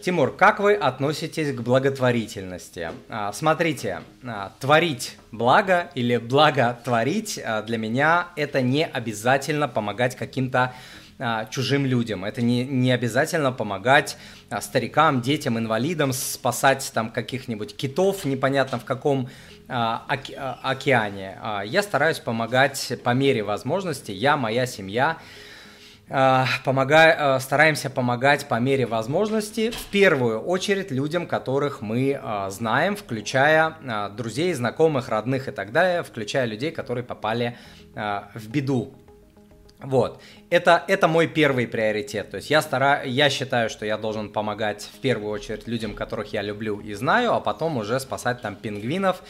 Тимур, как вы относитесь к благотворительности? А, смотрите, а, творить благо или благотворить а, для меня это не обязательно помогать каким-то чужим людям. Это не, не обязательно помогать старикам, детям, инвалидам, спасать там каких-нибудь китов, непонятно в каком оке, океане. Я стараюсь помогать по мере возможности, я, моя семья, помогая, э, стараемся помогать по мере возможности, в первую очередь людям, которых мы э, знаем, включая друзей, знакомых, родных и так далее, включая людей, которые попали в беду. Вот. Это, это мой первый приоритет. То есть я, стара... я считаю, что я должен помогать в первую очередь людям, которых я люблю и знаю, а потом уже спасать там пингвинов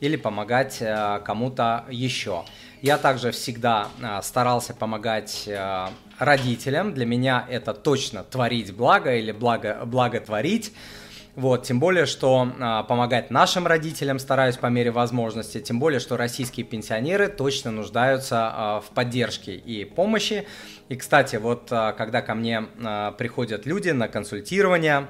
или помогать кому-то еще. Я также всегда а, старался помогать а, родителям. Для меня это точно творить благо или благо, благотворить. Вот, тем более, что а, помогать нашим родителям стараюсь по мере возможности, тем более, что российские пенсионеры точно нуждаются а, в поддержке и помощи. И, кстати, вот а, когда ко мне а, приходят люди на консультирование,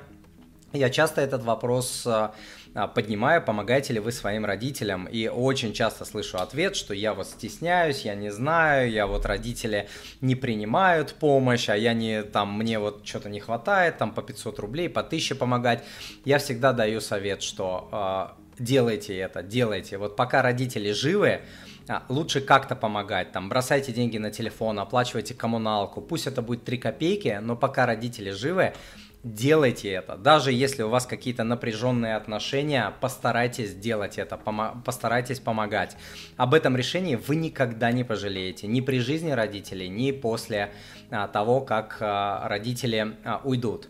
я часто этот вопрос а, а, поднимаю, помогаете ли вы своим родителям. И очень часто слышу ответ, что я вот стесняюсь, я не знаю, я вот родители не принимают помощь, а я не, там, мне вот что-то не хватает, там по 500 рублей, по 1000 помогать. Я всегда даю совет, что э, делайте это, делайте. Вот пока родители живы, а, лучше как-то помогать, там, бросайте деньги на телефон, оплачивайте коммуналку, пусть это будет 3 копейки, но пока родители живы, делайте это. Даже если у вас какие-то напряженные отношения, постарайтесь сделать это, помо- постарайтесь помогать. Об этом решении вы никогда не пожалеете, ни при жизни родителей, ни после а, того, как а, родители а, уйдут.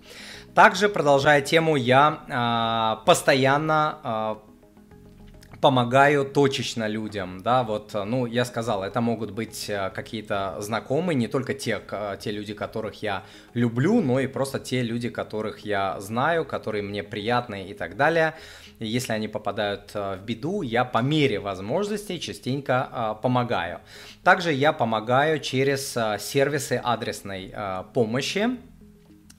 Также, продолжая тему, я а, постоянно а, помогаю точечно людям, да, вот, ну, я сказал, это могут быть э, какие-то знакомые, не только те, те люди, которых я люблю, но и просто те люди, которых я знаю, которые мне приятны и так далее. Если они попадают э, в беду, я по мере возможностей частенько э, помогаю. Также я помогаю через сервисы адресной помощи,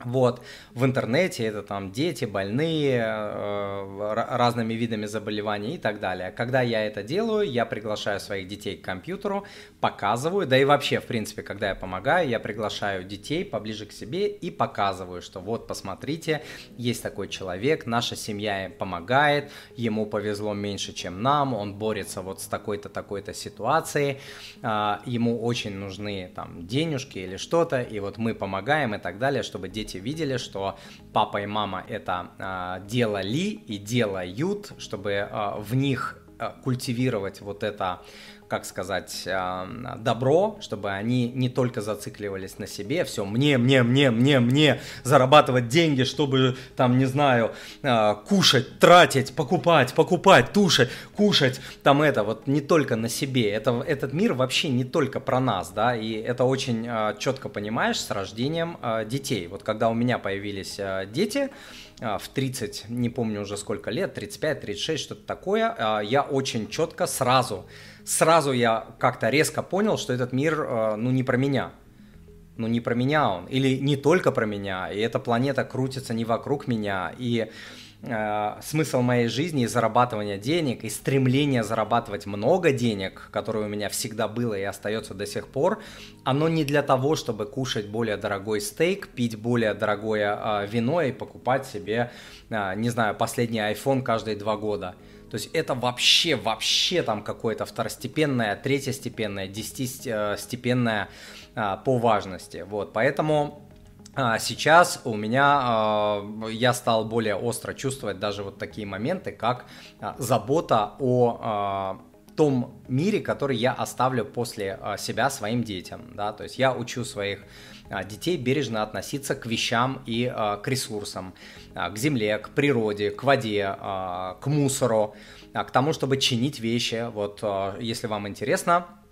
вот, в интернете это там дети, больные, э, разными видами заболеваний и так далее. Когда я это делаю, я приглашаю своих детей к компьютеру, показываю, да и вообще, в принципе, когда я помогаю, я приглашаю детей поближе к себе и показываю, что вот, посмотрите, есть такой человек, наша семья помогает, ему повезло меньше, чем нам, он борется вот с такой-то, такой-то ситуацией, э, ему очень нужны там денежки или что-то, и вот мы помогаем и так далее, чтобы дети дети видели, что папа и мама это э, делали и делают, чтобы э, в них культивировать вот это как сказать, э, добро, чтобы они не только зацикливались на себе, все, мне, мне, мне, мне, мне, зарабатывать деньги, чтобы, там, не знаю, э, кушать, тратить, покупать, покупать, тушить, кушать, там это, вот не только на себе, это, этот мир вообще не только про нас, да, и это очень э, четко понимаешь с рождением детей. Вот когда у меня появились дети, в 30, не помню уже сколько лет, 35, 36, что-то такое, я очень четко сразу сразу я как-то резко понял, что этот мир, э, ну, не про меня. Ну, не про меня он. Или не только про меня. И эта планета крутится не вокруг меня. И э, смысл моей жизни и зарабатывания денег, и стремление зарабатывать много денег, которое у меня всегда было и остается до сих пор, оно не для того, чтобы кушать более дорогой стейк, пить более дорогое э, вино и покупать себе, э, не знаю, последний iPhone каждые два года. То есть это вообще, вообще там какое-то второстепенное, третьестепенное, десятистепенное а, по важности. Вот, поэтому сейчас у меня а, я стал более остро чувствовать даже вот такие моменты, как забота о том мире, который я оставлю после себя своим детям, да, то есть я учу своих а, детей бережно относиться к вещам и а, к ресурсам, а, к земле, к природе, к воде, к мусору, к тому, чтобы чинить вещи. Вот если вам интересно, а,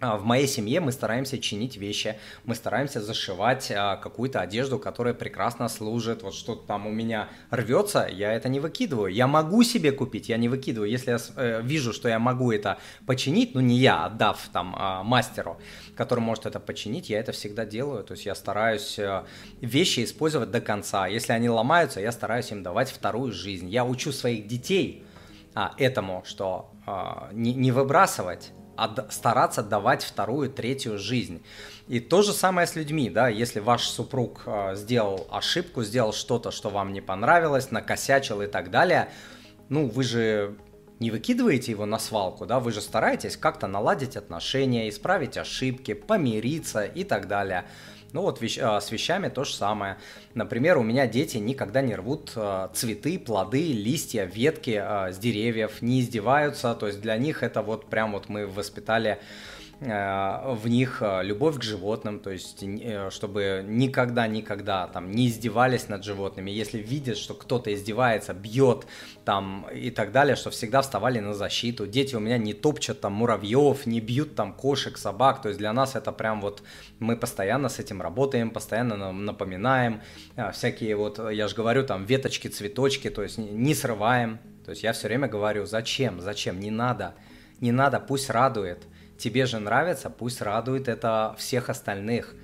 в моей семье мы стараемся чинить вещи, мы стараемся зашивать а, какую-то одежду, которая прекрасно служит. Вот что-то там у меня рвется, я это не выкидываю. Я могу себе купить, я не выкидываю. Если я э, вижу, что я могу это починить, ну не я, отдав там а, мастеру, который может это починить, я это всегда делаю. То есть я стараюсь э, вещи использовать до конца. Если они ломаются, я стараюсь им давать вторую жизнь. Я учу своих детей а, этому, что а, не выбрасывать стараться давать вторую, третью жизнь. И то же самое с людьми, да, если ваш супруг э, сделал ошибку, сделал что-то, что вам не понравилось, накосячил и так далее, ну, вы же не выкидываете его на свалку, да, вы же стараетесь как-то наладить отношения, исправить ошибки, помириться и так далее. Ну вот вещ, а, с вещами то же самое. Например, у меня дети никогда не рвут а, цветы, плоды, листья, ветки а, с деревьев, не издеваются. То есть для них это вот прям вот мы воспитали в них э, любовь к животным, то есть э, чтобы никогда-никогда там не издевались над животными, если видят, что кто-то издевается, бьет там и так далее, что всегда вставали на защиту. Дети у меня не топчат там муравьев, не бьют там кошек, собак, то есть для нас это прям вот мы постоянно с этим работаем, постоянно напоминаем, всякие вот, я же говорю, там веточки, цветочки, то есть не срываем, то есть я все время говорю, зачем, зачем, не надо, не надо, пусть радует – тебе же нравится, пусть радует это всех остальных.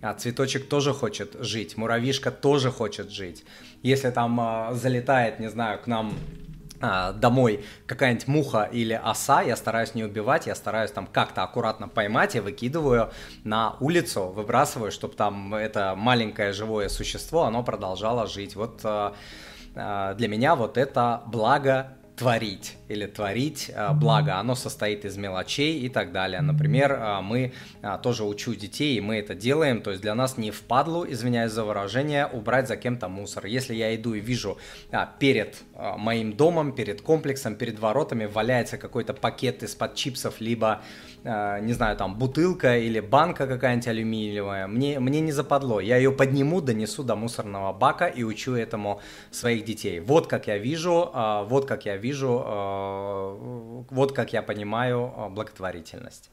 А цветочек тоже хочет жить, муравьишка тоже хочет жить. Если там а, залетает, не знаю, к нам а, домой какая-нибудь муха или оса, я стараюсь не убивать, я стараюсь там как-то аккуратно поймать и выкидываю на улицу, выбрасываю, чтобы там это маленькое живое существо, оно продолжало жить. Вот а, а, для меня вот это благо творить или творить а, благо, оно состоит из мелочей и так далее. Например, а, мы а, тоже учу детей, и мы это делаем, то есть для нас не впадлу, извиняюсь за выражение, убрать за кем-то мусор. Если я иду и вижу перед моим домом, перед комплексом, перед воротами валяется какой-то пакет из-под чипсов, либо, не знаю, там бутылка или банка какая-нибудь алюминиевая, мне, мне не западло. Я ее подниму, донесу до мусорного бака и учу этому своих детей. Вот как я вижу, вот как я вижу Э, вот как я понимаю благотворительность.